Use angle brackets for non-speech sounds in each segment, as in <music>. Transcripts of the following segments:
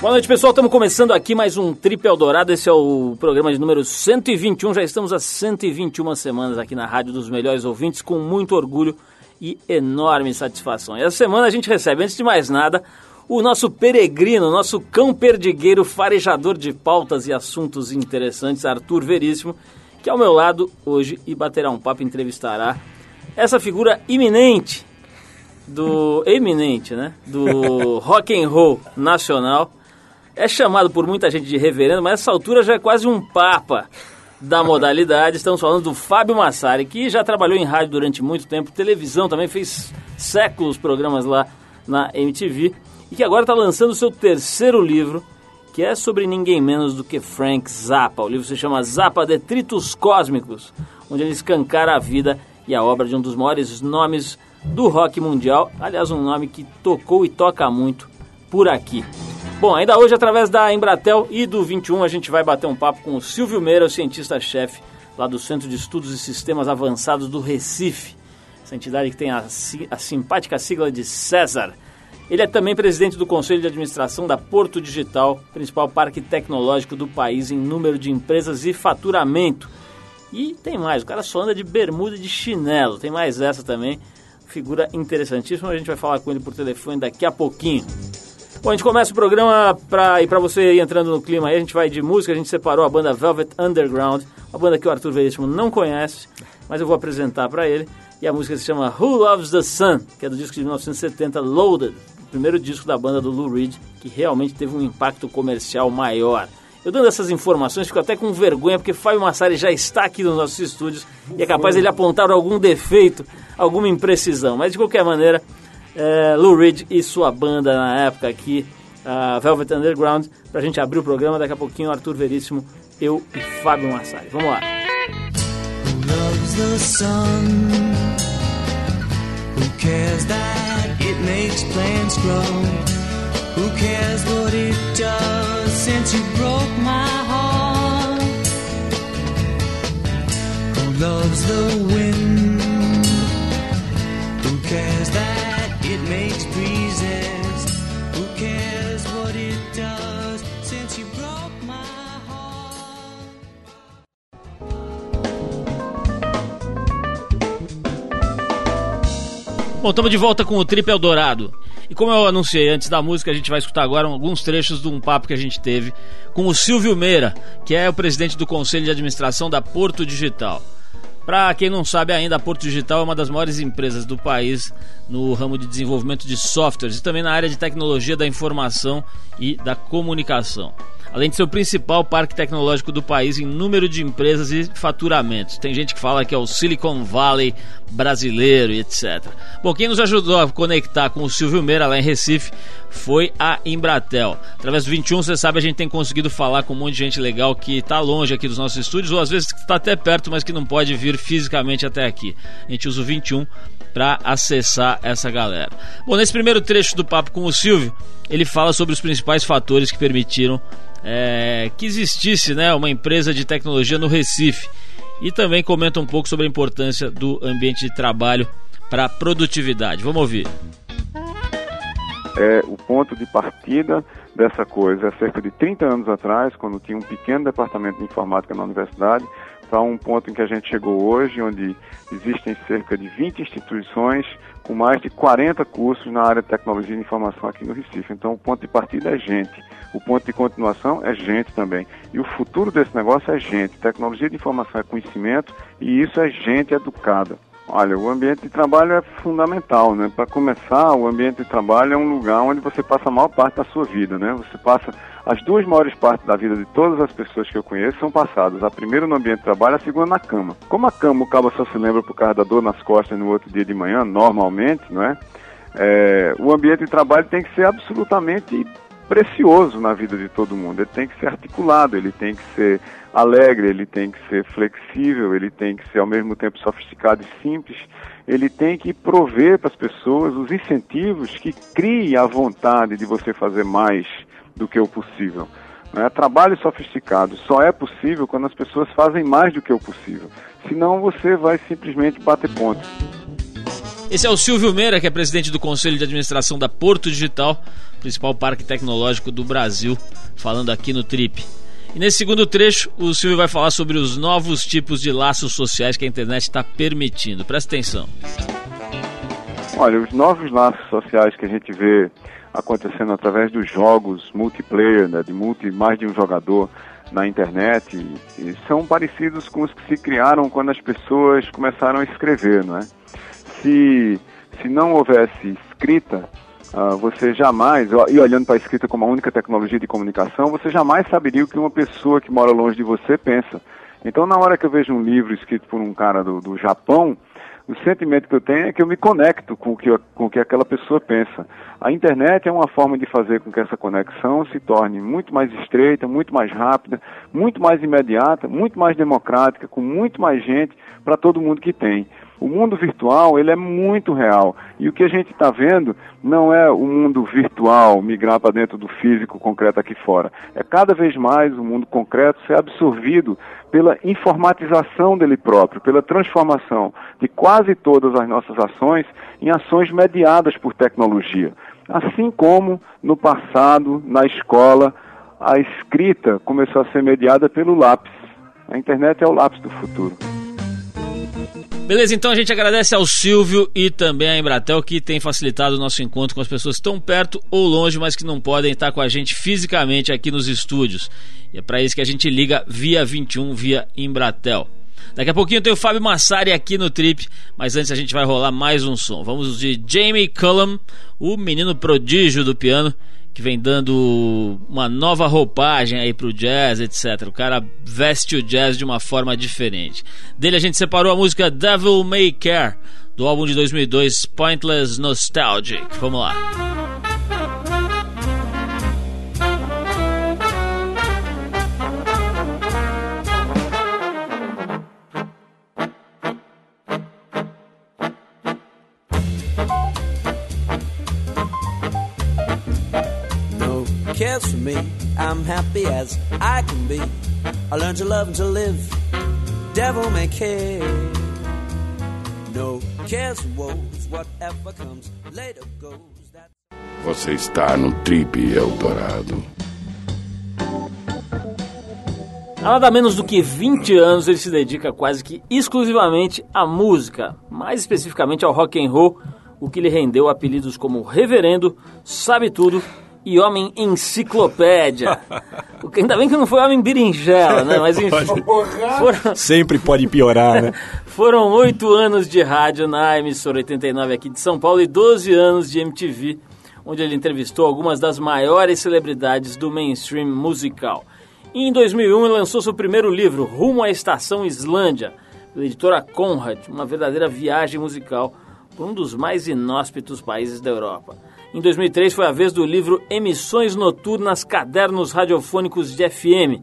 Boa noite, pessoal. Estamos começando aqui mais um Trip Eldorado. Esse é o programa de número 121. Já estamos há 121 semanas aqui na Rádio dos Melhores Ouvintes, com muito orgulho e enorme satisfação. E essa semana a gente recebe, antes de mais nada, o nosso peregrino, nosso cão perdigueiro, farejador de pautas e assuntos interessantes, Arthur Veríssimo, que ao meu lado hoje e baterá um papo, entrevistará essa figura iminente do eminente, né, do <laughs> rock and roll nacional é chamado por muita gente de reverendo, mas essa altura já é quase um papa da modalidade. Estamos falando do Fábio Massari, que já trabalhou em rádio durante muito tempo, televisão também, fez séculos programas lá na MTV, e que agora está lançando o seu terceiro livro, que é sobre ninguém menos do que Frank Zappa. O livro se chama Zappa Detritos Cósmicos, onde ele escancara a vida e a obra de um dos maiores nomes do rock mundial, aliás, um nome que tocou e toca muito por aqui. Bom, ainda hoje, através da Embratel e do 21, a gente vai bater um papo com o Silvio Meira, o cientista-chefe lá do Centro de Estudos e Sistemas Avançados do Recife. Essa entidade que tem a, a simpática sigla de César. Ele é também presidente do Conselho de Administração da Porto Digital, principal parque tecnológico do país em número de empresas e faturamento. E tem mais, o cara só anda de bermuda e de chinelo, tem mais essa também. Figura interessantíssima, a gente vai falar com ele por telefone daqui a pouquinho. Bom, a gente começa o programa pra, e para você ir entrando no clima aí, a gente vai de música, a gente separou a banda Velvet Underground, uma banda que o Arthur Veríssimo não conhece, mas eu vou apresentar para ele. E a música se chama Who Loves the Sun, que é do disco de 1970, Loaded, o primeiro disco da banda do Lou Reed, que realmente teve um impacto comercial maior. Eu dando essas informações, fico até com vergonha, porque Fábio Massari já está aqui nos nossos estúdios e é capaz de ele apontar algum defeito, alguma imprecisão. Mas de qualquer maneira, é, Lou Reed e sua banda na época aqui, a Velvet Underground, pra gente abrir o programa. Daqui a pouquinho, Arthur Veríssimo, eu e Fábio Massari. Vamos lá. Who cares what it does since you broke my heart? Who loves the wind? Who cares that it makes breezes. Who cares what it does since you broke my heart? Bom, estamos de volta com o Trip Eldorado. E como eu anunciei antes da música, a gente vai escutar agora alguns trechos de um papo que a gente teve com o Silvio Meira, que é o presidente do Conselho de Administração da Porto Digital. Para quem não sabe ainda, a Porto Digital é uma das maiores empresas do país no ramo de desenvolvimento de softwares e também na área de tecnologia da informação e da comunicação além de ser o principal parque tecnológico do país em número de empresas e faturamentos. Tem gente que fala que é o Silicon Valley brasileiro e etc. Bom, quem nos ajudou a conectar com o Silvio Meira lá em Recife foi a Embratel. Através do 21, você sabe, a gente tem conseguido falar com um monte de gente legal que está longe aqui dos nossos estúdios, ou às vezes está até perto, mas que não pode vir fisicamente até aqui. A gente usa o 21 para acessar essa galera. Bom, nesse primeiro trecho do papo com o Silvio, ele fala sobre os principais fatores que permitiram é, que existisse né, uma empresa de tecnologia no Recife e também comenta um pouco sobre a importância do ambiente de trabalho para a produtividade. Vamos ouvir. É, o ponto de partida dessa coisa é cerca de 30 anos atrás, quando tinha um pequeno departamento de informática na universidade, para um ponto em que a gente chegou hoje, onde existem cerca de 20 instituições com mais de 40 cursos na área de tecnologia e informação aqui no Recife. Então, o ponto de partida é gente. O ponto de continuação é gente também. E o futuro desse negócio é gente. Tecnologia de informação é conhecimento e isso é gente educada. Olha, o ambiente de trabalho é fundamental, né? Para começar, o ambiente de trabalho é um lugar onde você passa a maior parte da sua vida, né? Você passa as duas maiores partes da vida de todas as pessoas que eu conheço são passadas. A primeira no ambiente de trabalho, a segunda na cama. Como a cama o cabo só se lembra por causa da dor nas costas no outro dia de manhã, normalmente, não é? é o ambiente de trabalho tem que ser absolutamente precioso na vida de todo mundo. Ele tem que ser articulado, ele tem que ser alegre, ele tem que ser flexível, ele tem que ser ao mesmo tempo sofisticado e simples. Ele tem que prover para as pessoas os incentivos que criem a vontade de você fazer mais do que o possível. Né? Trabalho sofisticado só é possível quando as pessoas fazem mais do que o possível. Senão você vai simplesmente bater pontos. Esse é o Silvio Meira, que é presidente do Conselho de Administração da Porto Digital, principal parque tecnológico do Brasil, falando aqui no Trip. E nesse segundo trecho, o Silvio vai falar sobre os novos tipos de laços sociais que a internet está permitindo. Presta atenção. Olha, os novos laços sociais que a gente vê acontecendo através dos jogos multiplayer, né, de multi, mais de um jogador na internet, são parecidos com os que se criaram quando as pessoas começaram a escrever, não é? Se, se não houvesse escrita, Uh, você jamais, e olhando para a escrita como a única tecnologia de comunicação, você jamais saberia o que uma pessoa que mora longe de você pensa. Então, na hora que eu vejo um livro escrito por um cara do, do Japão, o sentimento que eu tenho é que eu me conecto com o que, com o que aquela pessoa pensa. A internet é uma forma de fazer com que essa conexão se torne muito mais estreita, muito mais rápida, muito mais imediata, muito mais democrática, com muito mais gente para todo mundo que tem. O mundo virtual ele é muito real e o que a gente está vendo não é o mundo virtual migrar para dentro do físico concreto aqui fora. É cada vez mais o mundo concreto ser absorvido pela informatização dele próprio, pela transformação de quase todas as nossas ações em ações mediadas por tecnologia. Assim como no passado, na escola, a escrita começou a ser mediada pelo lápis. A internet é o lápis do futuro. Beleza, então a gente agradece ao Silvio e também à Embratel que tem facilitado o nosso encontro com as pessoas estão perto ou longe, mas que não podem estar com a gente fisicamente aqui nos estúdios. E é para isso que a gente liga via 21, via Embratel. Daqui a pouquinho tem o Fábio Massari aqui no Trip, mas antes a gente vai rolar mais um som. Vamos de Jamie Cullum, o menino prodígio do piano, que vem dando uma nova roupagem aí pro jazz, etc. O cara veste o jazz de uma forma diferente. Dele a gente separou a música Devil May Care, do álbum de 2002 Pointless Nostalgic. Vamos lá. Me. I'm happy as I can be. I learned to love and to live. Devil may care. No cares and woes. Whatever comes later goes. Você está no Trip Eldorado. Há nada menos do que 20 anos ele se dedica quase que exclusivamente à música, mais especificamente ao rock and roll, o que lhe rendeu apelidos como Reverendo, Sabe Tudo e Homem Enciclopédia. <laughs> Ainda bem que não foi Homem Berinjela, né? Mas enfim. Foram... <laughs> Sempre pode piorar, né? <laughs> foram oito anos de rádio na emissora 89 aqui de São Paulo e 12 anos de MTV, onde ele entrevistou algumas das maiores celebridades do mainstream musical. E em 2001 ele lançou seu primeiro livro, Rumo à Estação Islândia, pela editora Conrad, uma verdadeira viagem musical por um dos mais inóspitos países da Europa. Em 2003 foi a vez do livro Emissões Noturnas Cadernos Radiofônicos de FM,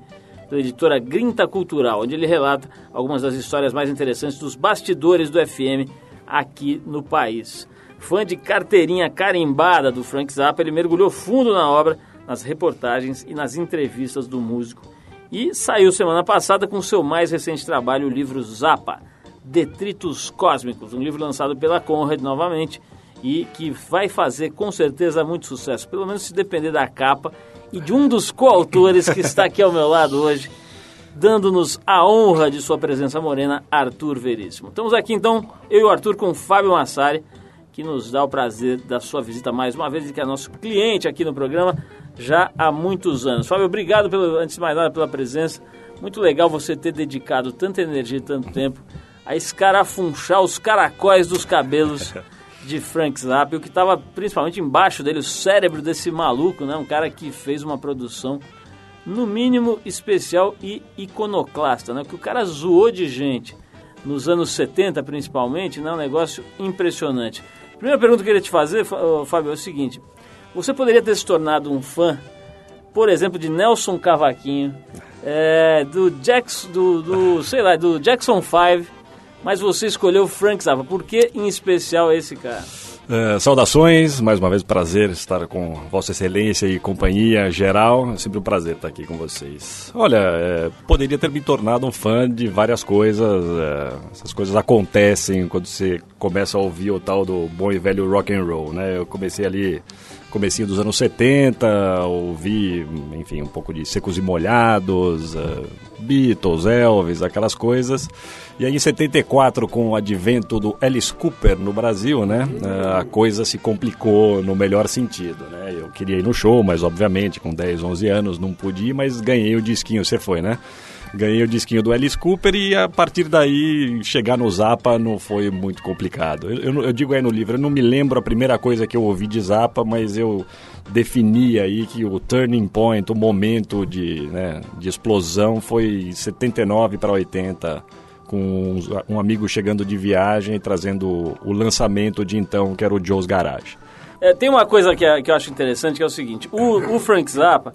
da editora Grinta Cultural, onde ele relata algumas das histórias mais interessantes dos bastidores do FM aqui no país. Fã de carteirinha carimbada do Frank Zappa, ele mergulhou fundo na obra, nas reportagens e nas entrevistas do músico. E saiu semana passada com seu mais recente trabalho, o livro Zappa, Detritos Cósmicos, um livro lançado pela Conrad novamente, e que vai fazer com certeza muito sucesso, pelo menos se depender da capa e de um dos coautores que está aqui ao meu lado hoje, dando-nos a honra de sua presença morena, Arthur Veríssimo. Estamos aqui então, eu e o Arthur com o Fábio Massari, que nos dá o prazer da sua visita mais uma vez e que é nosso cliente aqui no programa já há muitos anos. Fábio, obrigado pelo, antes de mais nada pela presença. Muito legal você ter dedicado tanta energia e tanto tempo a escarafunchar os caracóis dos cabelos <laughs> de Frank Zappa, o que estava principalmente embaixo dele, o cérebro desse maluco, né? Um cara que fez uma produção no mínimo especial e iconoclasta, né? Que o cara zoou de gente nos anos 70 principalmente, né? Um negócio impressionante. Primeira pergunta que eu queria te fazer, Fábio, é o seguinte: você poderia ter se tornado um fã, por exemplo, de Nelson Cavaquinho, é, do Jackson, do, do sei lá, do Jackson 5 mas você escolheu Frank Zappa. Por que em especial esse cara? Uh, saudações, mais uma vez prazer estar com Vossa Excelência e companhia geral. É sempre um prazer estar aqui com vocês. Olha, é, poderia ter me tornado um fã de várias coisas. É, essas coisas acontecem quando você começa a ouvir o tal do bom e velho rock and roll, né? Eu comecei ali comecinho dos anos 70, ouvi, enfim, um pouco de Secos e Molhados, uh, Beatles, Elvis, aquelas coisas. E aí em 74, com o advento do Alice Cooper no Brasil, né, uh, a coisa se complicou no melhor sentido, né? Eu queria ir no show, mas obviamente com 10, 11 anos não pude ir, mas ganhei o disquinho, você foi, né? Ganhei o disquinho do Alice Cooper e a partir daí chegar no Zappa não foi muito complicado. Eu, eu, digo aí no livro, eu não me lembro a primeira coisa que eu ouvi de Zappa, mas eu defini aí que o turning point, o momento de, né, de explosão foi 79 para 80 com um amigo chegando de viagem e trazendo o lançamento de então, que era o Joe's Garage. É, tem uma coisa que, é, que eu acho interessante, que é o seguinte, o, o Frank Zappa,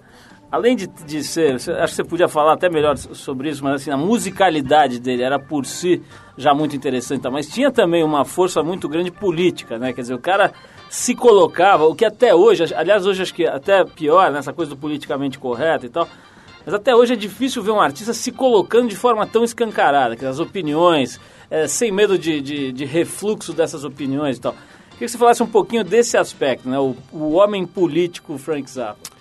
além de, de ser, acho que você podia falar até melhor sobre isso, mas assim, a musicalidade dele era por si já muito interessante, mas tinha também uma força muito grande política, né? Quer dizer, o cara se colocava, o que até hoje, aliás, hoje acho que até pior, nessa né? coisa do politicamente correto e tal, mas até hoje é difícil ver um artista se colocando de forma tão escancarada, que as opiniões, é, sem medo de, de, de, refluxo dessas opiniões e tal. Queria que você falasse um pouquinho desse aspecto, né? O, o homem político Frank Zappa.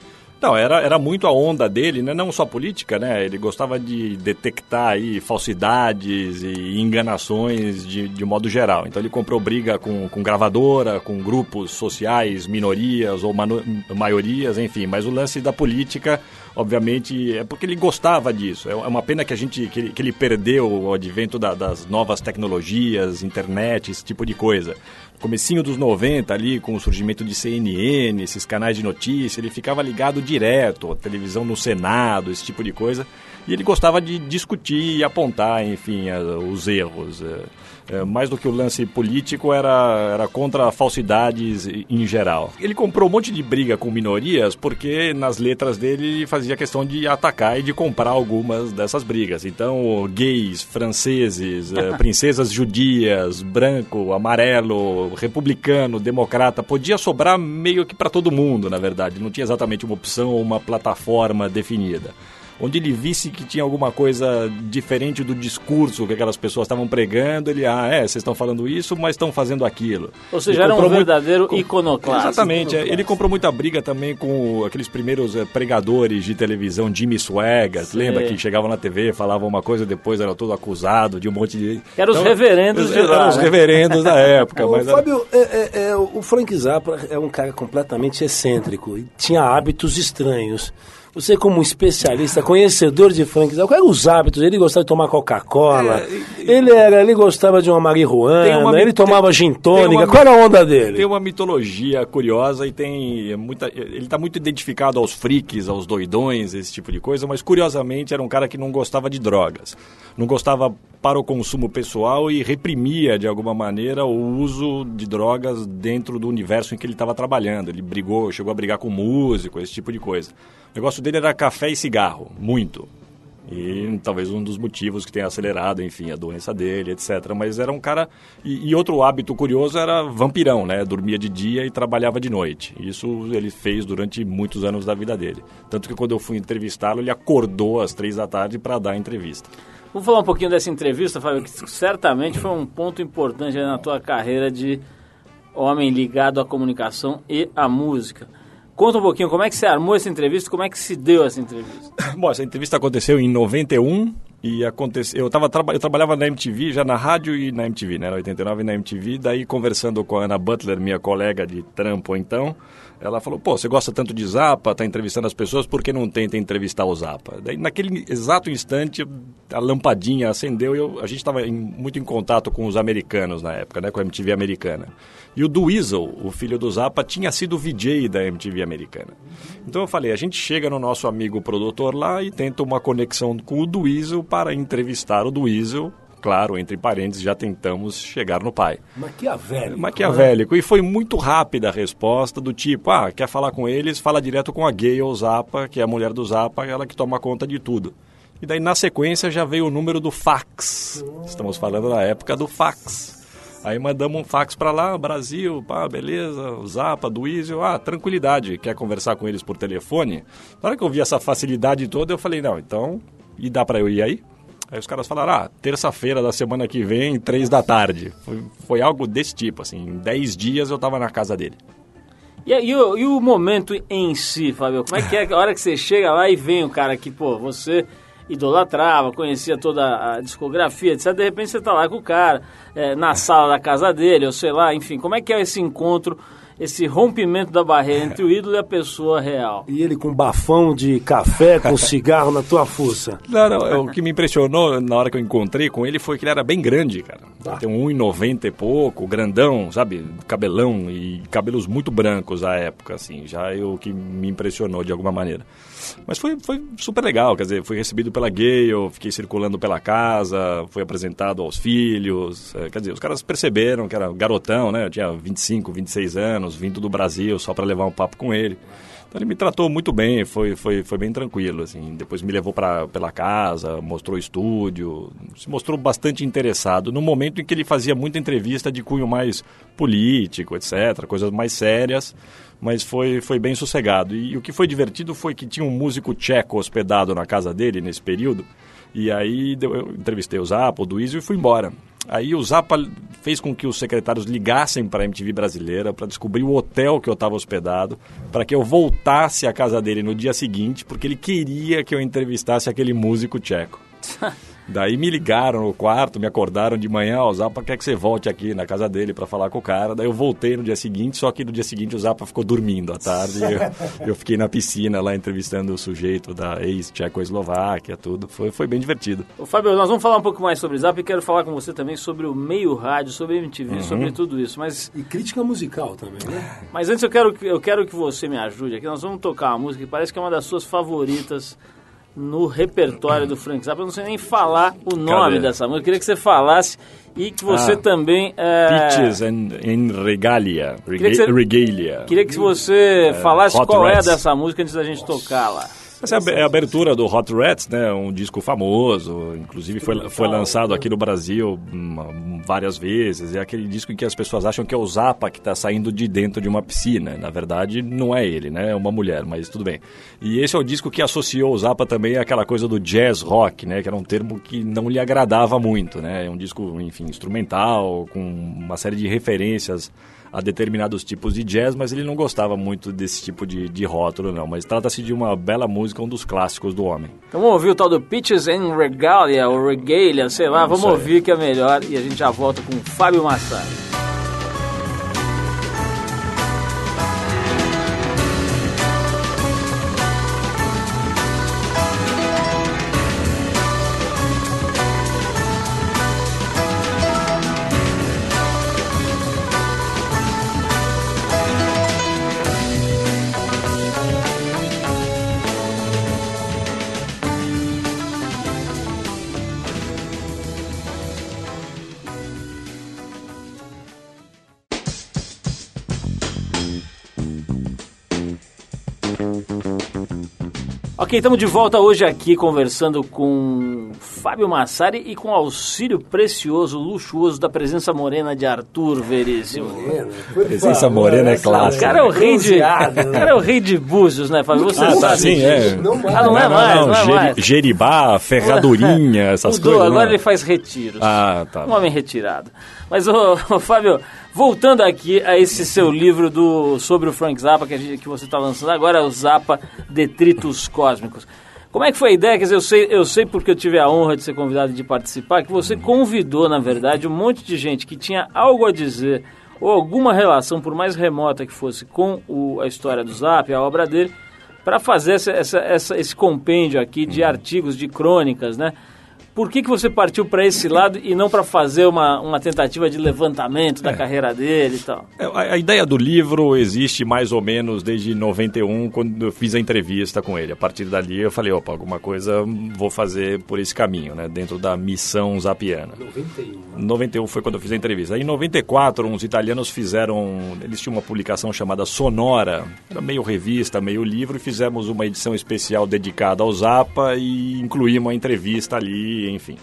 Não, era, era muito a onda dele, né? não só política, né? Ele gostava de detectar aí falsidades e enganações de, de modo geral. Então ele comprou briga com, com gravadora, com grupos sociais, minorias ou maiorias, enfim. Mas o lance da política, obviamente, é porque ele gostava disso. É uma pena que a gente que ele, que ele perdeu o advento da, das novas tecnologias, internet, esse tipo de coisa comecinho dos 90 ali, com o surgimento de CNN, esses canais de notícia, ele ficava ligado direto, a televisão no Senado, esse tipo de coisa. E ele gostava de discutir e apontar, enfim, os erros. É mais do que o lance político, era, era contra falsidades em geral. Ele comprou um monte de briga com minorias porque nas letras dele ele fazia questão de atacar e de comprar algumas dessas brigas. Então, gays, franceses, é, <laughs> princesas judias, branco, amarelo, republicano, democrata, podia sobrar meio que para todo mundo, na verdade. Não tinha exatamente uma opção ou uma plataforma definida onde ele visse que tinha alguma coisa diferente do discurso que aquelas pessoas estavam pregando, ele, ah, é, vocês estão falando isso, mas estão fazendo aquilo. Ou seja, era um verdadeiro muito... iconoclasta. Exatamente, é, ele comprou muita briga também com aqueles primeiros é, pregadores de televisão, Jimmy Swaggart, lembra que chegavam na TV, falavam uma coisa, depois era todo acusado de um monte de... Eram então, os reverendos de lá. Eram os né? reverendos da <laughs> época. mas Fábio, era... é, é, é, o Frank Zappa é um cara completamente excêntrico e tinha hábitos estranhos. Você como especialista, conhecedor de Frank Zappa, quais eram os hábitos? Ele gostava de tomar Coca-Cola, é, ele era, ele gostava de uma marihuana, uma, ele tomava tem, gin tônica, qual era a onda dele? Tem uma mitologia curiosa e tem muita, ele está muito identificado aos freaks, aos doidões, esse tipo de coisa, mas curiosamente era um cara que não gostava de drogas, não gostava para o consumo pessoal e reprimia de alguma maneira o uso de drogas dentro do universo em que ele estava trabalhando. Ele brigou, chegou a brigar com músico, esse tipo de coisa. O negócio dele era café e cigarro, muito. E talvez um dos motivos que tenha acelerado, enfim, a doença dele, etc. Mas era um cara. E, e, outro hábito curioso era vampirão, né? Dormia de dia e trabalhava de noite. Isso ele fez durante muitos anos da vida dele. Tanto que quando eu fui entrevistá-lo, ele acordou às três da tarde para dar a entrevista. Vamos falar um pouquinho dessa entrevista, Fábio, que certamente foi um ponto importante na tua carreira de homem ligado à comunicação e à música. Conta um pouquinho como é que você armou essa entrevista, como é que se deu essa entrevista? <coughs> Bom, essa entrevista aconteceu em 91 e aconteceu, eu, tava, eu trabalhava na MTV, já na rádio e na MTV, né, na 89 e na MTV, daí conversando com a Ana Butler, minha colega de trampo então, ela falou, pô, você gosta tanto de Zapa, tá entrevistando as pessoas, por que não tenta entrevistar o Zapa? Daí, naquele exato instante, a lampadinha acendeu e eu, a gente estava muito em contato com os americanos na época, né, com a MTV americana. E o Dweezil, o filho do Zapa, tinha sido VJ da MTV americana. Então eu falei, a gente chega no nosso amigo produtor lá e tenta uma conexão com o Dweezil para entrevistar o Dweezil claro, entre parênteses, já tentamos chegar no pai. Maquiavélico. Maquiavélico. Né? E foi muito rápida a resposta, do tipo, ah, quer falar com eles? Fala direto com a Gayle Zappa, que é a mulher do Zappa, ela que toma conta de tudo. E daí, na sequência, já veio o número do fax. Estamos falando da época do fax. Aí mandamos um fax para lá, Brasil, pá, beleza, Zapa, Weasel, ah, tranquilidade, quer conversar com eles por telefone? Na hora que eu vi essa facilidade toda, eu falei, não, então, e dá para eu ir aí? Aí os caras falaram, ah, terça-feira da semana que vem, três da tarde. Foi, foi algo desse tipo, assim, em dez dias eu tava na casa dele. E, e, o, e o momento em si, Fábio? Como é que é a hora que você chega lá e vem o cara que, pô, você idolatrava, conhecia toda a discografia, etc. De repente você tá lá com o cara, é, na sala da casa dele, ou sei lá, enfim, como é que é esse encontro esse rompimento da barreira entre o ídolo e a pessoa real. E ele com bafão de café, com <laughs> cigarro na tua fuça. Não, não, é, o que me impressionou na hora que eu encontrei com ele foi que ele era bem grande, cara. Ah. Tem 1,90 e pouco, grandão, sabe? Cabelão e cabelos muito brancos à época, assim. Já é o que me impressionou de alguma maneira. Mas foi, foi super legal, quer dizer, fui recebido pela Gale, fiquei circulando pela casa, fui apresentado aos filhos. É, quer dizer, os caras perceberam que era garotão, né? Eu tinha 25, 26 anos, vindo do Brasil só para levar um papo com ele. Então ele me tratou muito bem, foi, foi, foi bem tranquilo, assim. Depois me levou pra, pela casa, mostrou o estúdio, se mostrou bastante interessado no momento em que ele fazia muita entrevista de cunho mais político, etc., coisas mais sérias mas foi, foi bem sossegado. E, e, o que foi divertido foi que tinha um músico tcheco hospedado na casa dele nesse período, e aí eu entrevistei o Zappa, o Duísio e fui embora. Aí o Zappa fez com que os secretários ligassem para a MTV brasileira para descobrir o hotel que eu estava hospedado, para que eu voltasse à casa dele no dia seguinte, porque ele queria que eu entrevistasse aquele músico tcheco. <laughs> Daí me ligaram no quarto, me acordaram de manhã, ó, o Zapa quer que você volte aqui na casa dele para falar com o cara. Daí eu voltei no dia seguinte, só que no dia seguinte o Zapa ficou dormindo à tarde. eu, <laughs> eu, fiquei na piscina lá entrevistando o sujeito da ex-Tchecoslováquia, tudo. Foi, foi bem divertido. Ô, Fábio, nós vamos falar um pouco mais sobre o Zapa e quero falar com você também sobre o meio rádio, sobre MTV, uhum. sobre tudo isso. Mas... E crítica musical também, né? Mas antes eu quero, eu quero que você me ajude aqui. Nós vamos tocar uma música que parece que é uma das suas favoritas no repertório do Frank Zappa. Eu não sei nem falar o nome Cadê? dessa música. Eu queria que você falasse e que você ah, também... É... Peaches Regalia. Rega queria você, Regalia. Queria que você é, falasse qual Rats. é dessa música antes da gente tocar lá. Essa é a abertura do Hot Rats, né? Um disco famoso, inclusive foi, foi lançado aqui no Brasil uma, várias vezes. É aquele disco em que as pessoas acham que é o Zappa que está saindo de dentro de uma piscina. Na verdade, não é ele, né? É uma mulher, mas tudo bem. E esse é o disco que associou o Zappa também àquela coisa do jazz rock, né? Que era um termo que não lhe agradava muito, né? É um disco, enfim, instrumental, com uma série de referências a determinados tipos de jazz, mas ele não gostava muito desse tipo de, de rótulo, não. Mas trata-se de uma bela música, um dos clássicos do homem. Então vamos ouvir o tal do Pitches and Regalia, ou Regalia, sei lá, vamos ouvir que é melhor e a gente já volta com Fábio Massari. Ok, estamos de volta hoje aqui conversando com Fábio Massari e com auxílio precioso, luxuoso da presença morena de Arthur Veríssimo. presença morena é clássica. O cara é o rei de, cara é o rei de Búzios, né, Fábio? Você ah, sabe. Sim, é. Não, ah, não, é mais, não, não é mais. Jeribá, <laughs> ferradurinha, essas Mudou, coisas. Agora ele faz retiros. Ah, tá. Um homem retirado. Mas, ô, ô, Fábio, voltando aqui a esse seu livro do, sobre o Frank Zappa que, gente, que você está lançando agora, é o Zappa Detritos Cósmicos. Como é que foi a ideia? Quer dizer, eu sei, eu sei porque eu tive a honra de ser convidado de participar, que você convidou, na verdade, um monte de gente que tinha algo a dizer ou alguma relação, por mais remota que fosse, com o, a história do Zap, a obra dele, para fazer essa, essa, essa, esse compêndio aqui de artigos, de crônicas, né? Por que, que você partiu para esse lado e não para fazer uma, uma tentativa de levantamento da é. carreira dele e tal? É, a, a, ideia do livro existe mais ou menos desde 91, quando eu fiz a entrevista com ele. A partir dali eu falei, opa, alguma coisa vou fazer por esse caminho, né? Dentro da missão zapiana. 91. 91 foi quando eu fiz a entrevista. Aí, em 94, uns italianos fizeram... Eles tinham uma publicação chamada Sonora, meio revista, meio livro, e fizemos uma edição especial dedicada ao Zapa e incluímos uma entrevista ali enfim.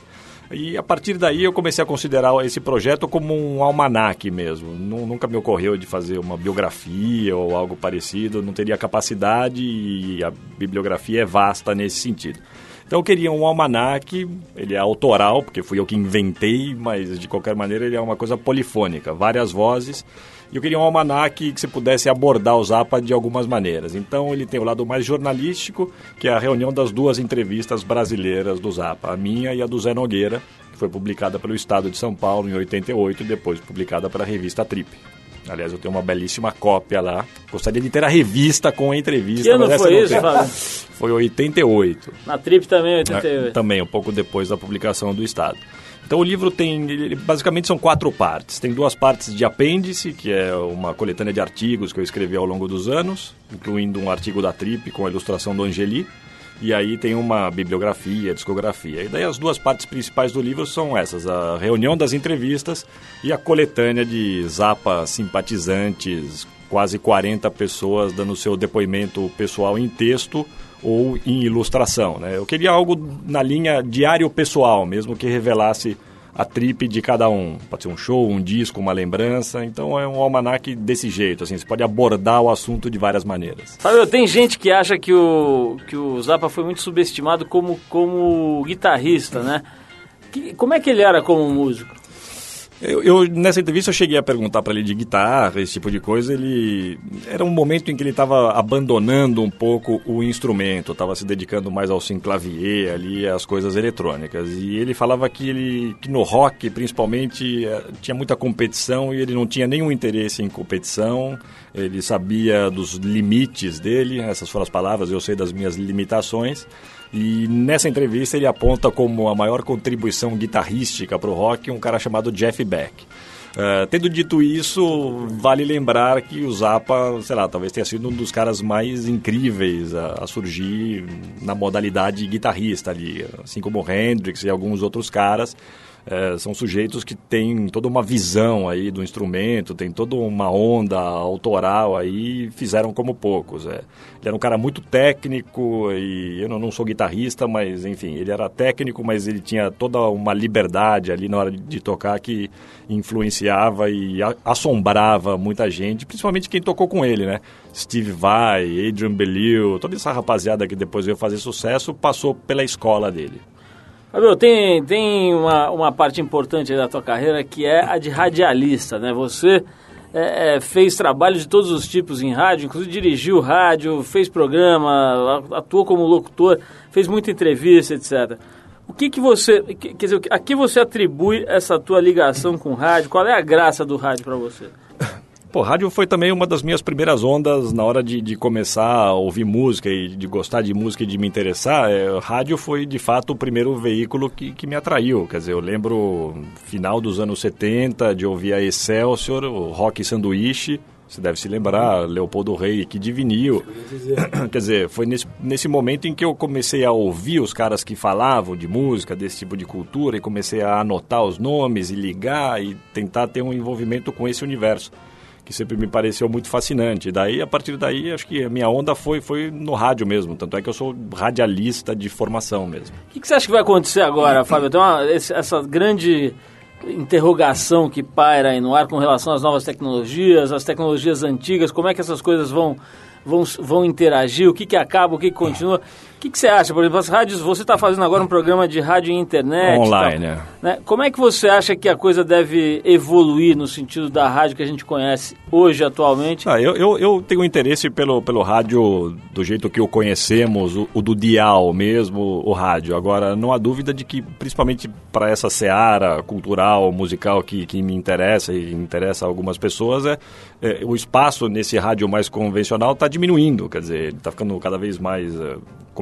E a partir daí eu comecei a considerar esse projeto como um almanaque mesmo. Nunca me ocorreu de fazer uma biografia ou algo parecido, não teria capacidade e a bibliografia é vasta nesse sentido. Então eu queria um almanaque, ele é autoral, porque fui eu que inventei, mas de qualquer maneira ele é uma coisa polifônica, várias vozes. E eu queria um almanaque que você pudesse abordar o Zappa de algumas maneiras. Então ele tem o lado mais jornalístico, que é a reunião das duas entrevistas brasileiras do Zappa, a minha e a do Zé Nogueira, que foi publicada pelo Estado de São Paulo em 88 e depois publicada pela revista Trip. Aliás, eu tenho uma belíssima cópia lá. Gostaria de ter a revista com a entrevista. Que ano foi isso, Fábio? <laughs> Foi 88. Na Trip também, 88. É, também, um pouco depois da publicação do Estado. Então o livro tem, basicamente são quatro partes. Tem duas partes de apêndice, que é uma coletânea de artigos que eu escrevi ao longo dos anos, incluindo um artigo da Trip com a ilustração do Angeli. E aí tem uma bibliografia, discografia. E daí as duas partes principais do livro são essas: a reunião das entrevistas e a coletânea de Zapa simpatizantes, quase 40 pessoas dando seu depoimento pessoal em texto ou em ilustração. Né? Eu queria algo na linha diário pessoal, mesmo que revelasse a trip de cada um. Pode ser um show, um disco, uma lembrança. Então é um almanac desse jeito, assim, você pode abordar o assunto de várias maneiras. Fábio, tem gente que acha que o, que o Zappa foi muito subestimado como, como guitarrista, né? Que, como é que ele era como músico? Eu, eu, nessa entrevista eu cheguei a perguntar para ele de guitarra, esse tipo de coisa. Ele era um momento em que ele estava abandonando um pouco o instrumento, estava se dedicando mais ao synclavier ali, às coisas eletrônicas. E ele falava que ele que no rock, principalmente, eh, tinha muita competição e ele não tinha nenhum interesse em competição. Ele sabia dos limites dele, essas foram as palavras. Eu sei das minhas limitações. E nessa entrevista ele aponta como a maior contribuição guitarrística para o rock um cara chamado Jeff Beck. Uh, tendo dito isso, vale lembrar que o Zappa, sei lá, talvez tenha sido um dos caras mais incríveis a, a surgir na modalidade guitarrista ali, assim como o Hendrix e alguns outros caras. É, são sujeitos que têm toda uma visão aí do instrumento, tem toda uma onda autoral aí, fizeram como poucos. É. Ele era um cara muito técnico e eu não, não, sou guitarrista, mas enfim, ele era técnico, mas ele tinha toda uma liberdade ali na hora de, tocar que influenciava e a, assombrava muita gente, principalmente quem tocou com ele, né? Steve Vai, Adrian Belew, toda essa rapaziada que depois veio fazer sucesso passou pela escola dele. Fabio, tem, tem uma, uma parte importante da tua carreira que é a de radialista, né? Você é, é, fez trabalho de todos os tipos em rádio, inclusive dirigiu rádio, fez programa, atuou como locutor, fez muita entrevista, etc. O que que você, quer dizer, a que você atribui essa tua ligação com o rádio? Qual é a graça do rádio para você? <laughs> Pô, rádio foi também uma das minhas primeiras ondas na hora de, de começar a ouvir música e de gostar de música e de me interessar. É, rádio foi, de fato, o primeiro veículo que, que me atraiu. Quer dizer, eu lembro final dos anos 70 de ouvir a Excelsior, o Rock Sanduíche, você deve se lembrar, Leopoldo Rei, que de vinil. <clears throat> Quer dizer, foi nesse, nesse momento em que eu comecei a ouvir os caras que falavam de música, desse tipo de cultura, e comecei a anotar os nomes e ligar e tentar ter um envolvimento com esse universo que sempre me pareceu muito fascinante. Daí, a partir daí, acho que a minha onda foi, foi no rádio mesmo. Tanto é que eu sou radialista de formação mesmo. O que, que você acha que vai acontecer agora, Fábio? Tem essa grande interrogação que paira aí no ar com relação às novas tecnologias, às tecnologias antigas, como é que essas coisas vão, vão, vão interagir, o que, que acaba, o que, que continua. O que, que, você acha? Por exemplo, as rádios, você está fazendo agora um programa de rádio e internet. Online, tal, né? Como é que você acha que a coisa deve evoluir no sentido da rádio que a gente conhece hoje, atualmente? Ah, eu, eu, eu tenho interesse pelo, pelo rádio do jeito que o conhecemos, o, o, do dial mesmo, o rádio. Agora, não há dúvida de que, principalmente para essa seara cultural, musical que, que me interessa e interessa algumas pessoas, é, é o espaço nesse rádio mais convencional está diminuindo. Quer dizer, ele está ficando cada vez mais... É,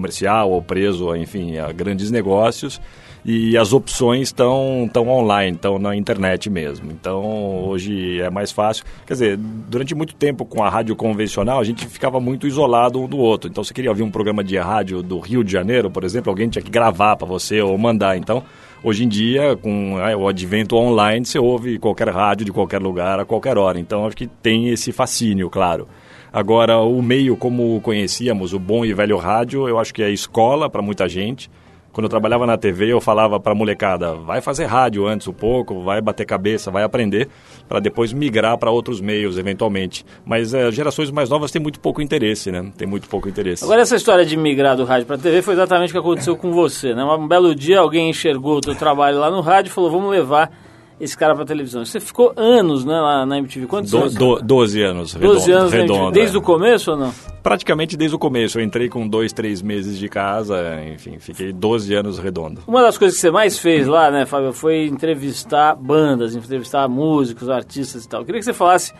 comercial ou preso, enfim, a grandes negócios e as opções estão estão online, estão na internet mesmo. Então hoje é mais fácil. Quer dizer, durante muito tempo com a rádio convencional a gente ficava muito isolado um do outro. Então você queria ouvir um programa de rádio do Rio de Janeiro, por exemplo, alguém tinha que gravar para você ou mandar. Então hoje em dia com é, o advento online você ouve qualquer rádio de qualquer lugar a qualquer hora. Então acho que tem esse fascínio, claro. Agora, o meio como conhecíamos, o bom e velho rádio, eu acho que é escola para muita gente. Quando eu trabalhava na TV, eu falava para molecada, vai fazer rádio antes um pouco, vai bater cabeça, vai aprender, para depois migrar para outros meios, eventualmente. Mas é, gerações mais novas têm muito pouco interesse, né? Tem muito pouco interesse. Agora, essa história de migrar do rádio para TV foi exatamente o que aconteceu com você, né? Um belo dia, alguém enxergou o teu trabalho lá no rádio e falou, vamos levar esse cara pra televisão. Você ficou anos né, lá na MTV. Quantos do, anos? Do, 12 anos. 12 anos redondo, Desde é. o começo ou não? Praticamente desde o começo. Eu entrei com dois, três meses de casa, enfim, fiquei 12 anos redondo. Uma das coisas que você mais fez lá, né, Fábio, foi entrevistar bandas, entrevistar músicos, artistas e tal. Eu queria que você falasse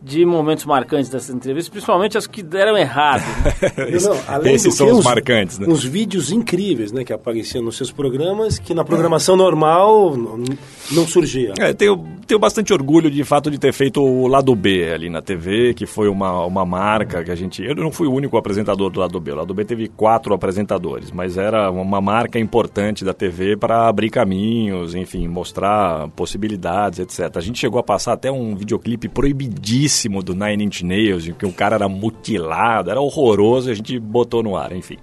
de momentos marcantes dessas entrevistas, principalmente as que deram errado. Né? <laughs> Não, além Esses são que, os marcantes, né? Uns vídeos incríveis, né, que apareciam nos seus programas, que na programação normal não surgia. É, tenho, tenho bastante orgulho de fato de ter feito o lado B ali na TV, que foi uma, uma marca que a gente. Eu não fui o único apresentador do lado B. O lado B teve quatro apresentadores, mas era uma marca importante da TV para abrir caminhos, enfim, mostrar possibilidades, etc. A gente chegou a passar até um videoclipe proibidíssimo do Nine Inch Nails, em que o cara era mutilado, era horroroso, a gente botou no ar, enfim.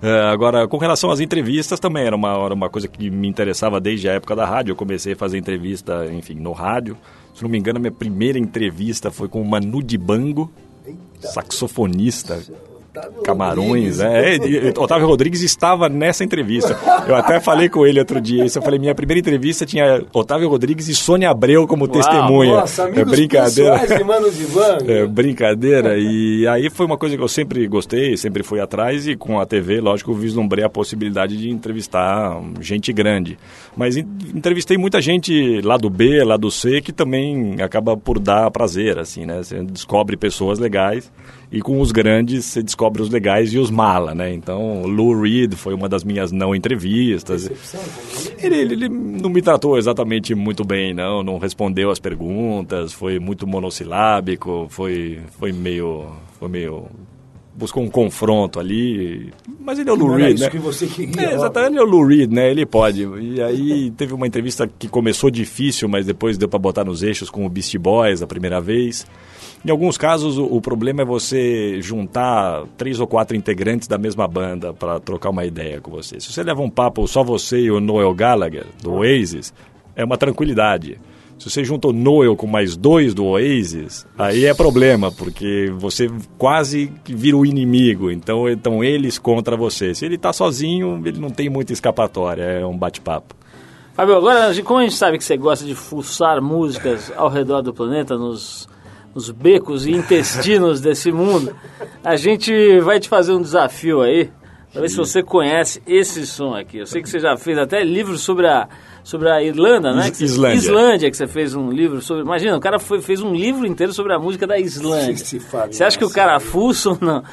É, agora, com relação às entrevistas, também era uma, era uma coisa que me interessava desde a época da rádio. Eu comecei a fazer entrevista, enfim, no rádio. Se não me engano, a minha primeira entrevista foi com o Manu Dibango, saxofonista. Camarões, é. Otávio Rodrigues estava nessa entrevista. Eu até falei com ele outro dia isso. Eu falei, minha primeira entrevista tinha Otávio Rodrigues e Sônia Abreu como testemunha. Nossa, amigos é brincadeira. de de. <laughs> É, brincadeira. E aí foi uma coisa que eu sempre gostei, sempre fui atrás e com a TV, lógico, vislumbrei a possibilidade de entrevistar gente grande. Mas en- entrevistei muita gente lá do B, lá do C, que também acaba por dar prazer, assim, né? Você descobre pessoas legais e com os grandes você descobre os legais e os mala, né? Então, Lou Reed foi uma das minhas não entrevistas. Ele, ele- ele não me tratou exatamente muito bem, não. Não respondeu as perguntas, foi muito monossilábico, foi, foi meio. Foi meio. Buscou um confronto ali. Mas ele é o Lou Reed, né? que você queria. É, exatamente, ele é o Lou Reed, né? Ele pode. E aí teve uma entrevista que começou difícil, mas depois deu pra botar nos eixos com o Beast Boys a primeira vez. Em alguns casos, o, o problema é você juntar três ou quatro integrantes da mesma banda para trocar uma ideia com você. Se você leva um papo só você e o Noel Gallagher, do Oasis, é uma tranquilidade. Se você junta o Noel com mais dois do Oasis, aí é problema, porque você quase vira o inimigo. Então, então eles contra você. Se ele está sozinho, ele não tem muita escapatória, é um bate-papo. Fábio, agora, como a gente sabe que você gosta de fuçar músicas ao redor do planeta, nos, nos becos e intestinos desse mundo, a gente vai te fazer um desafio aí, pra ver se você conhece esse som aqui. Eu sei que você já fez até livros sobre a, sobre a Irlanda, né? Is- Que Islândia. Islândia, que você fez um livro sobre... Imagina, o cara foi- fez um livro inteiro sobre a música da Islândia. Fábio, Você acha que o cara fuça ou não?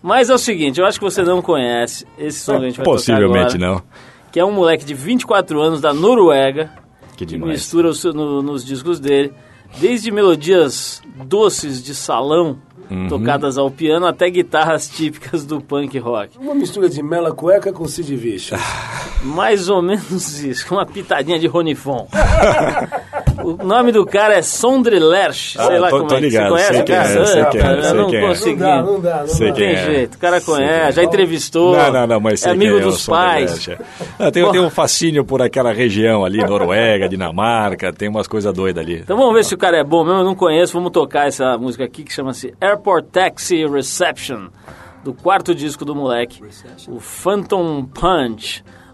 Mas é o seguinte, eu acho que você não conhece esse som que a gente vai tocar Possivelmente agora não. que é um moleque de 24 anos da Noruega, Que que demais. mistura o seu- no- nos discos dele, desde melodias doces de salão, Uhum. tocadas ao piano, até guitarras típicas do punk rock. Uma mistura de mela cueca com Sid Vicious. Mais ou menos isso, com uma pitadinha de Ronifon. <laughs> o nome do cara é Sondre Lerch, sei Ah, lá tô- como tô é que ligado, você conhece, sei quem é, cara? sei quem é, sei não quem é. consegui. Não dá, não dá, não Sei dá. Não tem é. jeito, o cara Sei conhece, quem é. já entrevistou, Não, não, não, mas é sei amigo quem é, dos pais. Leste. Ah, tem, tem um fascínio por aquela região ali, <laughs> Noruega, Dinamarca, tem umas coisas doidas ali. Então vamos ver se o cara é bom mesmo, eu não conheço, vamos tocar essa música aqui que chama-se Airport Taxi Reception, do quarto disco do moleque, o Phantom Punch,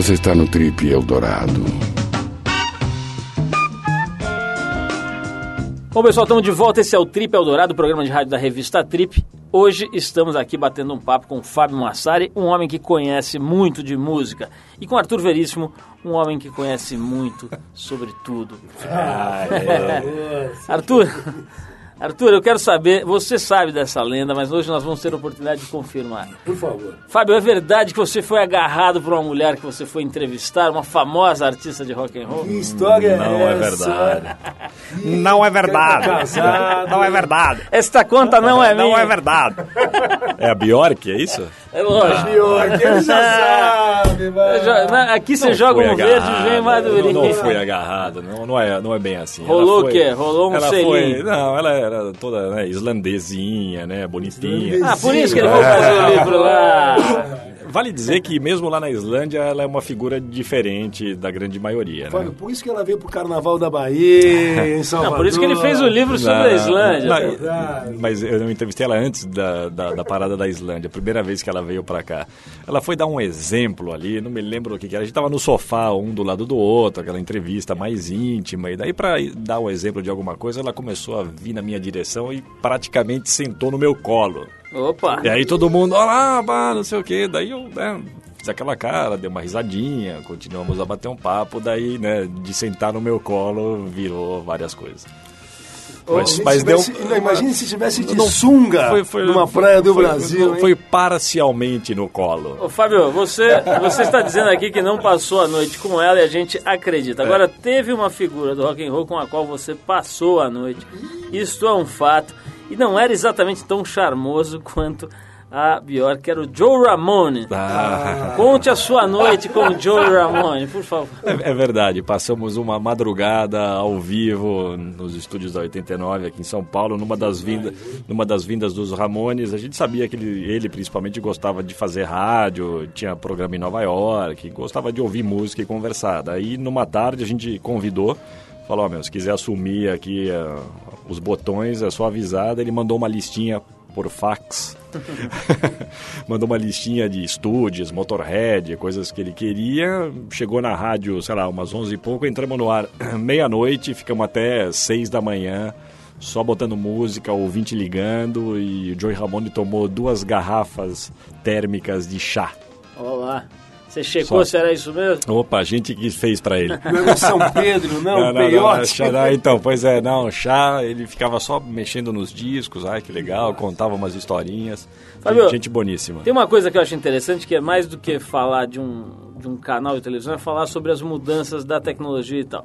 Você está no Trip Eldorado. Bom, pessoal, estamos de volta. Esse é o Trip Eldorado, programa de rádio da revista Trip. Hoje estamos aqui batendo um papo com o Fábio Massari, um homem que conhece muito de música, e com Arthur Veríssimo, um homem que conhece muito sobre tudo. <laughs> Arthur, Arthur, eu quero saber, você sabe dessa lenda, mas hoje nós vamos ter a oportunidade de confirmar. Por favor. Fábio, é verdade que você foi agarrado por uma mulher que você foi entrevistar, uma famosa artista de rock and roll? Que história Não é é verdade. <laughs> Não é verdade. Não é verdade. Esta conta não é minha. Não é verdade. É a Bjork, é isso? É lógico. Pior, que ele já <laughs> sabe, Eu mano. jo- na- Aqui você Não joga um verde e agarrado, vem madurinho. Não, não foi agarrado, não, não, é, não é bem assim. Rolou o quê? Rolou um ela selinho? foi, Não, ela era toda né, islandesinha, né, bonitinha. Ah, por isso que ele foi fazer o livro lá. <laughs> Vale dizer que mesmo lá na Islândia ela é uma figura diferente da grande maioria, né? Fábio, por isso que ela veio pro Carnaval da Bahia, em Salvador. <laughs> Não, por isso que ele fez o livro sobre a Islândia. Verdade. mas eu entrevistei ela antes da, da, da parada da Islândia, a primeira vez que ela veio pra cá. Ela foi dar um exemplo ali, não me lembro o que, que era. A gente tava no sofá, um do lado do outro, aquela entrevista mais íntima. E daí, pra dar um exemplo de alguma coisa, ela começou a vir na minha direção e praticamente sentou no meu colo. Opa. E aí todo mundo, olha lá, pá, não sei o quê. Daí eu, né, fiz aquela cara, dei uma risadinha, continuamos a bater um papo. Daí, né, de sentar no meu colo, virou várias coisas. Mas, Se mas deu... tivesse- não, imagine se tivesse de Não, sunga foi- foi- numa foi- praia do foi- Brasil? Foi parcialmente no colo. Ô, Fábio, você, você está dizendo aqui que não passou a noite com ela e a gente acredita. Agora, teve uma figura do rock and roll com a qual você passou a noite. Isto é um fato. E não era exatamente tão charmoso quanto a Bjork, que era o Joe Ramone. Ah, <laughs> Conte a sua noite com o Joe Ramone, por favor. é, é verdade, passamos uma madrugada ao vivo nos estúdios da 89 aqui em São Paulo, numa das, vinda, numa das vindas dos Ramones. A gente sabia que ele, ele principalmente gostava de fazer rádio, tinha programa em Nova York, gostava de ouvir música e conversar. Daí, numa tarde, a gente convidou, falou: ó, meu, se quiser assumir aqui eh, os botões, é só avisar. Daí Ele mandou uma listinha por fax. <laughs> <laughs> Mandou uma listinha de estúdios, Motorhead, coisas que ele queria. Chegou na rádio, sei lá, umas 11 e pouco, entramos no ar <clears throat> meia-noite, ficamos até 6 da manhã, só botando música, ouvinte ligando, e o Joey Ramone tomou duas garrafas térmicas de chá. Olá. Você checou Só- se era isso mesmo? Opa, a gente que fez pra ele. Não é São Pedro, não, peiote. chá, não, então, pois é, não, chá, ele ficava só mexendo nos discos, ai que legal, contava umas historinhas. Fábio, gente boníssima. Tem uma coisa que eu acho interessante, que é mais do que falar de um, de um canal de televisão, é falar sobre as mudanças da tecnologia e tal.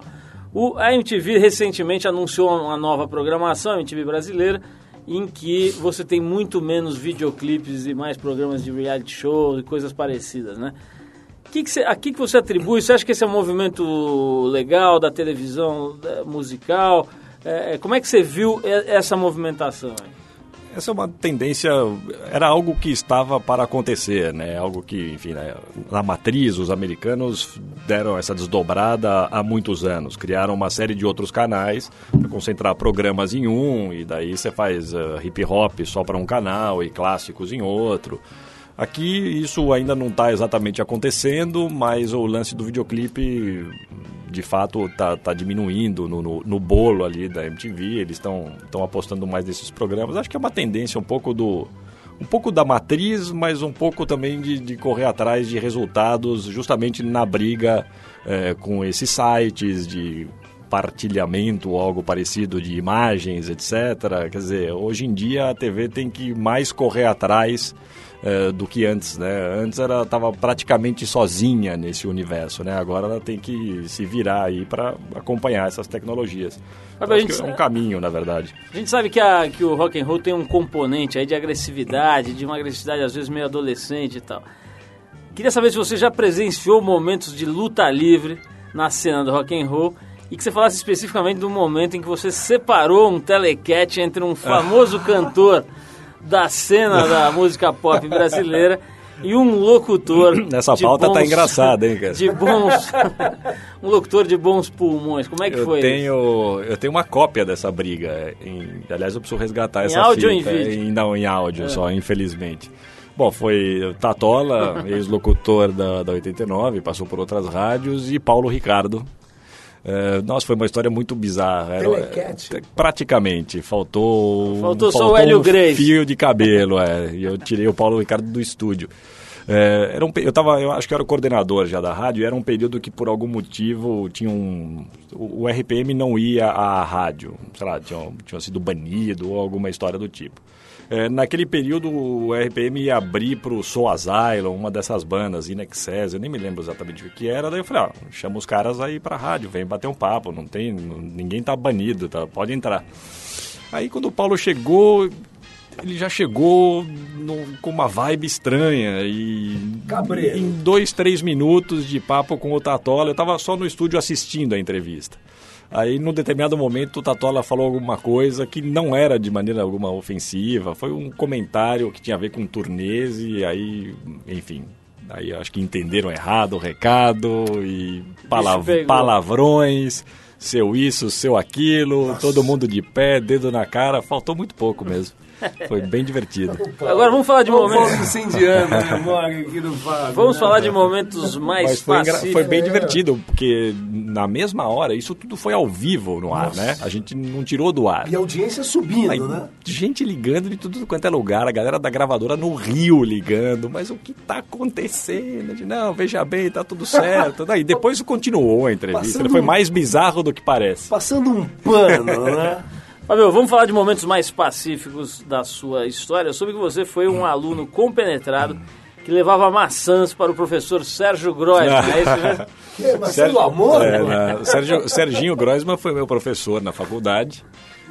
O, a MTV recentemente anunciou uma nova programação, a MTV brasileira, em que você tem muito menos videoclipes e mais programas de reality show e coisas parecidas, né? Que que você, a que, que você atribui? Você acha que esse é um movimento legal da televisão musical? É, como é que você viu essa movimentação? Essa é uma tendência, era algo que estava para acontecer, né? Algo que, enfim, né? na matriz os americanos deram essa desdobrada há muitos anos. Criaram uma série de outros canais para concentrar programas em um e daí você faz uh, hip hop só para um canal e clássicos em outro. Aqui isso ainda não está exatamente acontecendo, mas o lance do videoclipe de fato está tá diminuindo no, no, no bolo ali da MTV. Eles estão apostando mais nesses programas. Acho que é uma tendência um pouco do um pouco da matriz, mas um pouco também de, de correr atrás de resultados, justamente na briga eh, com esses sites de partilhamento ou algo parecido de imagens, etc. Quer dizer, hoje em dia a TV tem que mais correr atrás eh, do que antes, né? Antes ela estava praticamente sozinha nesse universo, né? Agora ela tem que se virar aí para acompanhar essas tecnologias. Acho que é um caminho, na verdade. A gente sabe que, a, que o rock and roll tem um componente aí de agressividade, de uma agressividade às vezes meio adolescente e tal. Queria saber se você já presenciou momentos de luta livre na cena do rock and roll e que você falasse especificamente do momento em que você separou um telecat entre um famoso <laughs> cantor da cena da <laughs> música pop brasileira e um locutor. <clears throat> Nessa de pauta tá bons- engraçada, hein, cara? De bons. <laughs> um locutor de bons pulmões. Como é que Eu foi? isso? tenho, eu tenho uma cópia dessa briga. Em, aliás, eu preciso resgatar Em essa áudio ou fita. em vídeo? É. Em- não, em áudio só, infelizmente. Bom, foi Tatola, <laughs> ex-locutor da, da 89, passou por outras rádios, e Paulo Ricardo. É, nossa, foi uma história muito bizarra. Era- Telecat. é, praticamente. Faltou. Faltou só o Hélio um Grace. fio de cabelo, é. E eu tirei o Paulo Ricardo do estúdio. É, era um, eu, tava, eu acho que eu era o coordenador já da rádio, e era um período que por algum motivo tinha um, o, o RPM não ia à rádio, sei lá, tinha, tinha sido banido ou alguma história do tipo. É, naquele período o RPM ia abrir pro Soul Asylum, uma dessas bandas, In Excess, eu nem me lembro exatamente o que era, daí eu falei, ó, chama os caras aí pra rádio, vem bater um papo, não tem, não- ninguém tá banido, tá, pode entrar. Aí quando o Paulo chegou, ele já chegou no- com uma vibe estranha e Cabreiro. em dois, três minutos de papo com o Tatola, eu tava só no estúdio assistindo a entrevista. Aí, num determinado momento, o Tatola falou alguma coisa que não era de maneira alguma ofensiva. Foi um comentário que tinha a ver com turnês e aí, enfim... Aí acho que entenderam errado o recado e palav- palavrões, seu isso, seu aquilo, todo mundo de pé, dedo na cara. Faltou muito pouco mesmo. <laughs> Foi bem divertido. Agora vamos falar de momentos. Fábio. Vamos né? falar de momentos mais Mas foi, engra- foi bem divertido, porque na mesma hora, isso tudo foi ao vivo no ar, né? A gente não tirou do ar. E a audiência subindo, Aí, né? gente ligando de tudo quanto é lugar, a galera da gravadora no Rio ligando, mas o que tá acontecendo? De, não, veja bem, tá tudo certo. Daí depois continuou a entrevista, Passando foi mais bizarro do que parece. Passando um pano, né? <laughs> Fabio, vamos falar de momentos mais pacíficos da sua história. Eu soube que você foi um aluno compenetrado que levava maçãs para o professor Sérgio Groisman. É isso <laughs> do Amor? é, o Sérgio, Serginho Groisman foi meu professor na faculdade.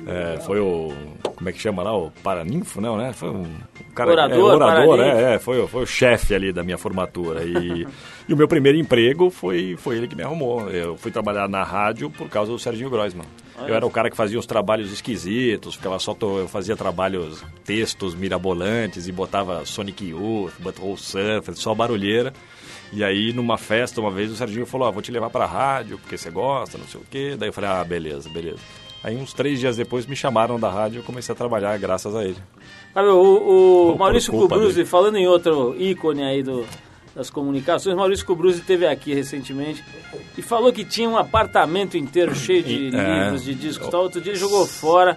É, foi o. Como é que chama lá? O Paraninfo, não, né? Foi um cara. Orador, é, orador, é, é, foi, o- foi o chefe ali da minha formatura. E, e o meu primeiro emprego foi, foi ele que me arrumou. Eu fui trabalhar na rádio por causa do Serginho Groisman. Eu era o cara que fazia os trabalhos esquisitos, ficava só to- eu fazia trabalhos, textos mirabolantes e botava Sonic Youth, Butthole Surfer, só barulheira. E aí, numa festa, uma vez, o Serginho falou, ah, vou te levar pra rádio, porque você gosta, não sei o quê. Daí eu falei, ah, beleza, beleza. Aí, uns três dias depois, me chamaram da rádio e eu comecei a trabalhar graças a ele. O, o Maurício Cubruzzi, falando em outro ícone aí do, das comunicações, Maurício Cubruzzi esteve aqui recentemente e falou que tinha um apartamento inteiro cheio de É. livros, de discos e tal. Outro dia ele jogou fora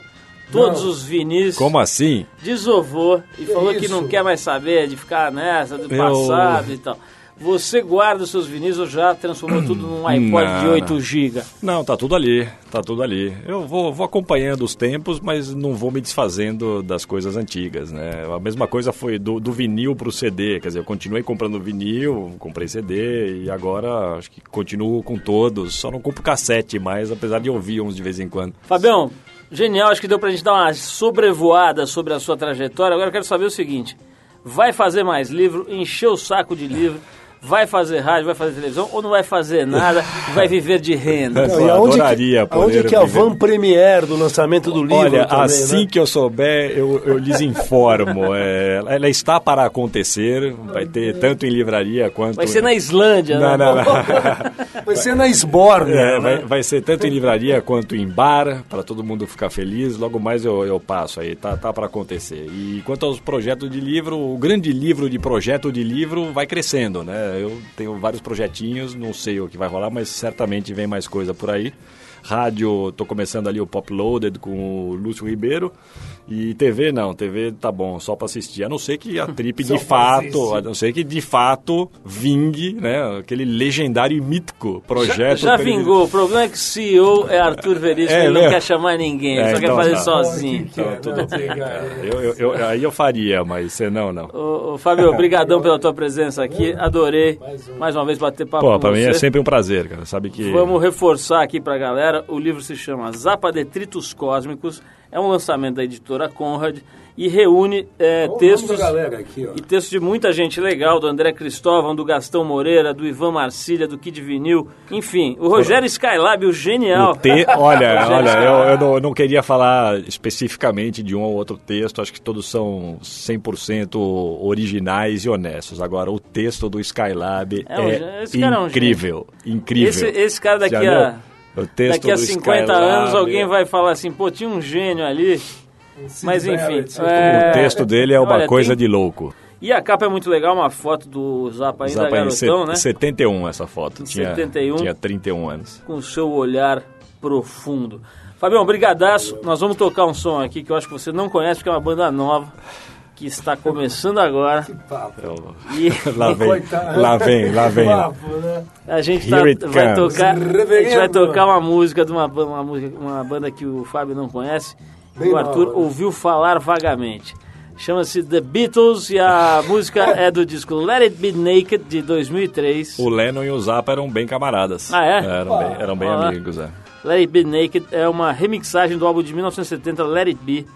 todos os vinis. Como assim? desovou e falou que não quer mais saber de ficar nessa do Eu- passado e tal. Você guarda os seus vinis ou já transformou tudo num iPod de Não, 8 não. GB? Não, tá tudo ali, tá tudo ali. Eu vou, vou acompanhando os tempos, mas não vou me desfazendo das coisas antigas, né? A mesma coisa foi do, do vinil pro CD, quer dizer, eu continuei comprando vinil, comprei CD e agora acho que continuo com todos, só não compro cassete mais, apesar de ouvir uns de vez em quando. Fabião, genial, acho que deu pra gente dar uma sobrevoada sobre a sua trajetória. Agora eu quero saber o seguinte: vai fazer mais livro, encher o saco de livro? Vai fazer rádio, vai fazer televisão ou não vai fazer nada e <laughs> vai viver de renda? Eu e aonde adoraria que, aonde que é a van premiere do lançamento do livro Olha, também, assim né? que eu souber, eu, eu lhes informo. É, ela está para acontecer, vai ter tanto em livraria quanto... Vai ser na Islândia, Não, né? não, não. <laughs> Vai ser na Sborne, É, né? vai, vai ser tanto em livraria quanto em bar, para todo mundo ficar feliz. Logo mais eu, eu passo aí, tá, tá para acontecer. E quanto aos projetos de livro, o grande livro de projeto de livro vai crescendo, né? Eu tenho vários projetinhos, não sei o que vai rolar, mas certamente vem mais coisa por aí. Rádio, tô começando ali o Pop Loaded com o Lúcio Ribeiro. E TV não, TV tá bom, só para assistir. A não ser que a <laughs> Trip de fato, a não ser que de fato vingue, né? Aquele legendário e mítico projeto. Já televisivo. vingou. O problema é que o CEO é Arthur Veríssimo, É ele não mesmo? quer chamar ninguém, ele É, só quer então fazer tá. sozinho. Que é, não tem, cara. Eu, eu- eu- aí eu faria, mas você não, não. Ô, ô, Fábio, <laughs> obrigadão pela tua presença aqui, adorei mais uma vez bater papo Pô, com pra mim você. é sempre um prazer, cara. Sabe que. Vamos reforçar aqui pra galera, o livro se chama Zapa Detritos Cósmicos, é um lançamento da editora Conrad e reúne é, o textos da galera aqui, ó. e textos de muita gente legal, do André Cristóvão, do Gastão Moreira, do Ivan Marcília, do Kid Vinil, enfim, o Rogério Skylab, o genial. O te... Olha, <laughs> Rogério olha, Skylab. eu, eu não, eu não queria falar especificamente de um ou outro texto, acho que todos são 100% originais e honestos. Agora, o texto do Skylab É um é, é um incrível, incrível. Esse, esse cara daqui Já a? O daqui a do 50 Skylab, anos alguém vai falar assim, pô, tinha um gênio ali. Mas enfim. É, O texto dele é uma olha, coisa tem- de louco. E a capa é muito legal, uma foto do Zapa ainda Zapa em garotão, se- né? 71 essa foto. Tinha, 71. tinha 31 anos. com o seu olhar profundo. Fabião, brigadaço. Nós vamos tocar um som aqui que eu acho que você não conhece, porque é uma banda nova. Que está começando agora. E <laughs> Lá vem, Coitado. lá vem, lá vem. Papo, né? a gente tá- vai comes. tocar, a gente vai tocar uma música de uma, uma, música, uma banda que o Fábio não conhece. Bem o Arthur nova, né? ouviu falar vagamente. Chama-se The Beatles e a música <laughs> é do disco Let It Be Naked de 2003. O Lennon e o Zappa eram bem camaradas. Ah, é? Eram bem, eram bem Olá. amigos, é. Let It Be Naked é uma remixagem do álbum de 1970 Let It Be,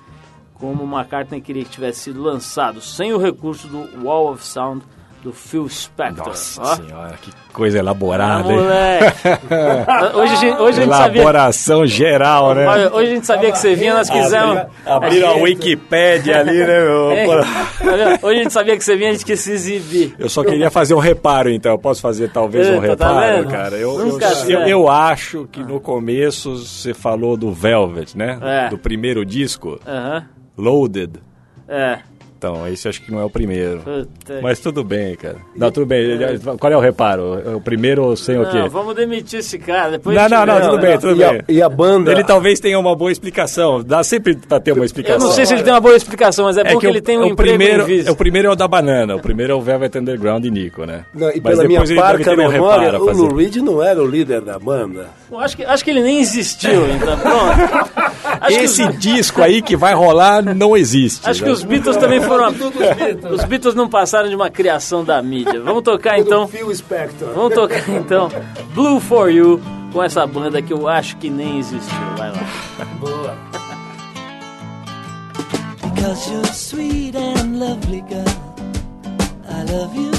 como McCartney queria que tivesse sido lançado, sem o recurso do Wall of Sound do Phil Spector. Nossa Ó. senhora, que coisa Ah, elaborada, hein? moleque. <laughs> hoje, a gente- hoje a gente sabia. Elaboração geral, né? Hoje a gente sabia que você vinha, nós quisemos. Abriram a Wikipédia ali, né, meu? <laughs> É, tá? Hoje a gente sabia que você vinha, a gente quis se exibir. Eu só queria fazer um reparo, então. Eu posso fazer talvez um tá reparo, vendo? cara? Eu, eu, Nunca eu, eu acho que no começo você falou do Velvet, né? É. Do primeiro disco, Aham. Loaded. É. Então, esse acho que não é o primeiro. Puta Mas tudo bem, cara. Não, tudo bem. Qual é o reparo? O primeiro sem o quê? Não, vamos demitir esse cara. Depois Não, não, não, vê. tudo bem, tudo e, bem. a, e a banda. Ele talvez tenha uma boa explicação. Dá sempre pra ter uma Eu explicação. não sei se ele tem uma boa explicação, mas é, bom que, o- ele tem um o emprego primeiro, em vista. O primeiro é o da banana, o primeiro é o Velvet Underground e Nico, né? Não, e Mas pela minha parca um memória, reparo a o. Lou Reed não era o líder da banda. Eu Acho que, acho que ele nem existiu, então pronto. <laughs> Acho que, Esse os, disco aí que vai rolar não existe. acho que né? os Beatles também foram. Os Beatles não passaram de uma criação da mídia. Vamos tocar então. Phil Spector. Vamos tocar então Blue for You com essa banda que eu acho que nem existiu. Vai lá. Boa. Because you're sweet and lovely, girl. I love you.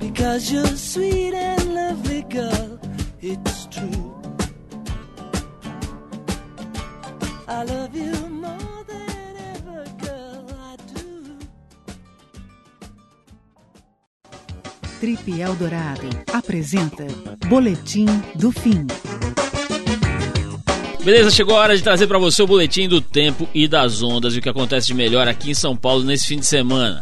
Because you're sweet and lovely, girl. It's true. I love you more than ever, girl. I do. Trip Eldorado apresenta Boletim do Fim. Beleza, chegou a hora de trazer para você o boletim do tempo e das ondas e o que acontece de melhor aqui em São Paulo nesse fim de semana.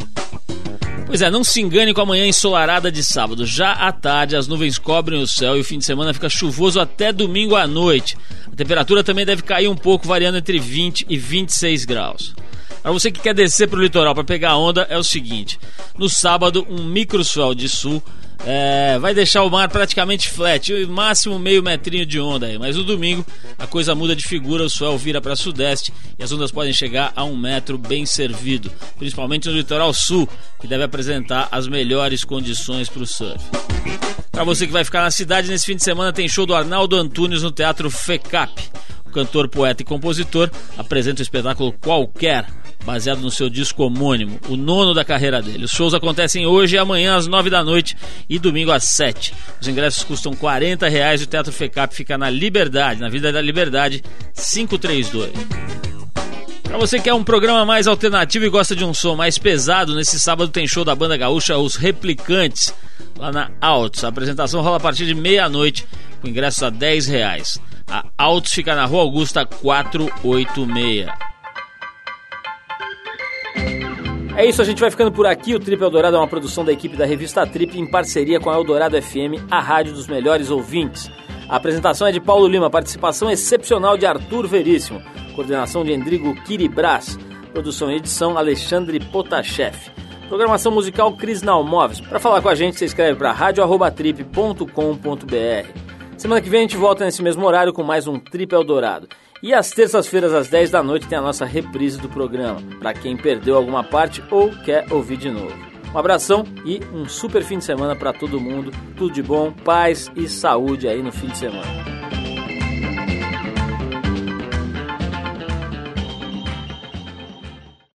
Pois é, não se engane com a manhã ensolarada de sábado. Já à tarde, as nuvens cobrem o céu e o fim de semana fica chuvoso até domingo à noite. A temperatura também deve cair um pouco, variando entre 20 e 26 graus. Para você que quer descer para o litoral para pegar onda, é o seguinte: no sábado, um microswell de sul é, vai deixar o mar praticamente flat, e máximo meio metrinho de onda aí. Mas no domingo a coisa muda de figura, o swell vira para sudeste e as ondas podem chegar a um metro bem servido, principalmente no litoral sul, que deve apresentar as melhores condições para o surf. Para você que vai ficar na cidade nesse fim de semana, tem show do Arnaldo Antunes no Teatro FECAP. O cantor, poeta e compositor apresenta o espetáculo Qualquer, baseado no seu disco homônimo, o nono da carreira dele. Os shows acontecem hoje e amanhã às nove da noite e domingo às sete. Os ingressos custam 40 reais e o Teatro FECAP fica na Liberdade, na Vida da Liberdade 532. Pra você que quer um programa mais alternativo e gosta de um som mais pesado, nesse sábado tem show da banda gaúcha Os Replicantes, lá na Altos. A apresentação rola a partir de meia-noite, com ingressos a 10 reais. A Altos fica na Rua Augusta 486. É isso, a gente vai ficando por aqui. O Trip Eldorado é uma produção da equipe da revista Trip em parceria com a Eldorado FM, a rádio dos melhores ouvintes. A apresentação é de Paulo Lima, participação excepcional de Arthur Veríssimo, coordenação de Endrigo Kiribras, produção e edição Alexandre Potashev. Programação musical Cris Nalmoves. Para falar com a gente, você escreve para radio@trip.com.br. Semana que vem a gente volta nesse mesmo horário com mais um Trip Eldorado. E às terças-feiras, às 10 da noite, tem a nossa reprise do programa, para quem perdeu alguma parte ou quer ouvir de novo. Um abração e um super fim de semana para todo mundo. Tudo de bom, paz e saúde aí no fim de semana.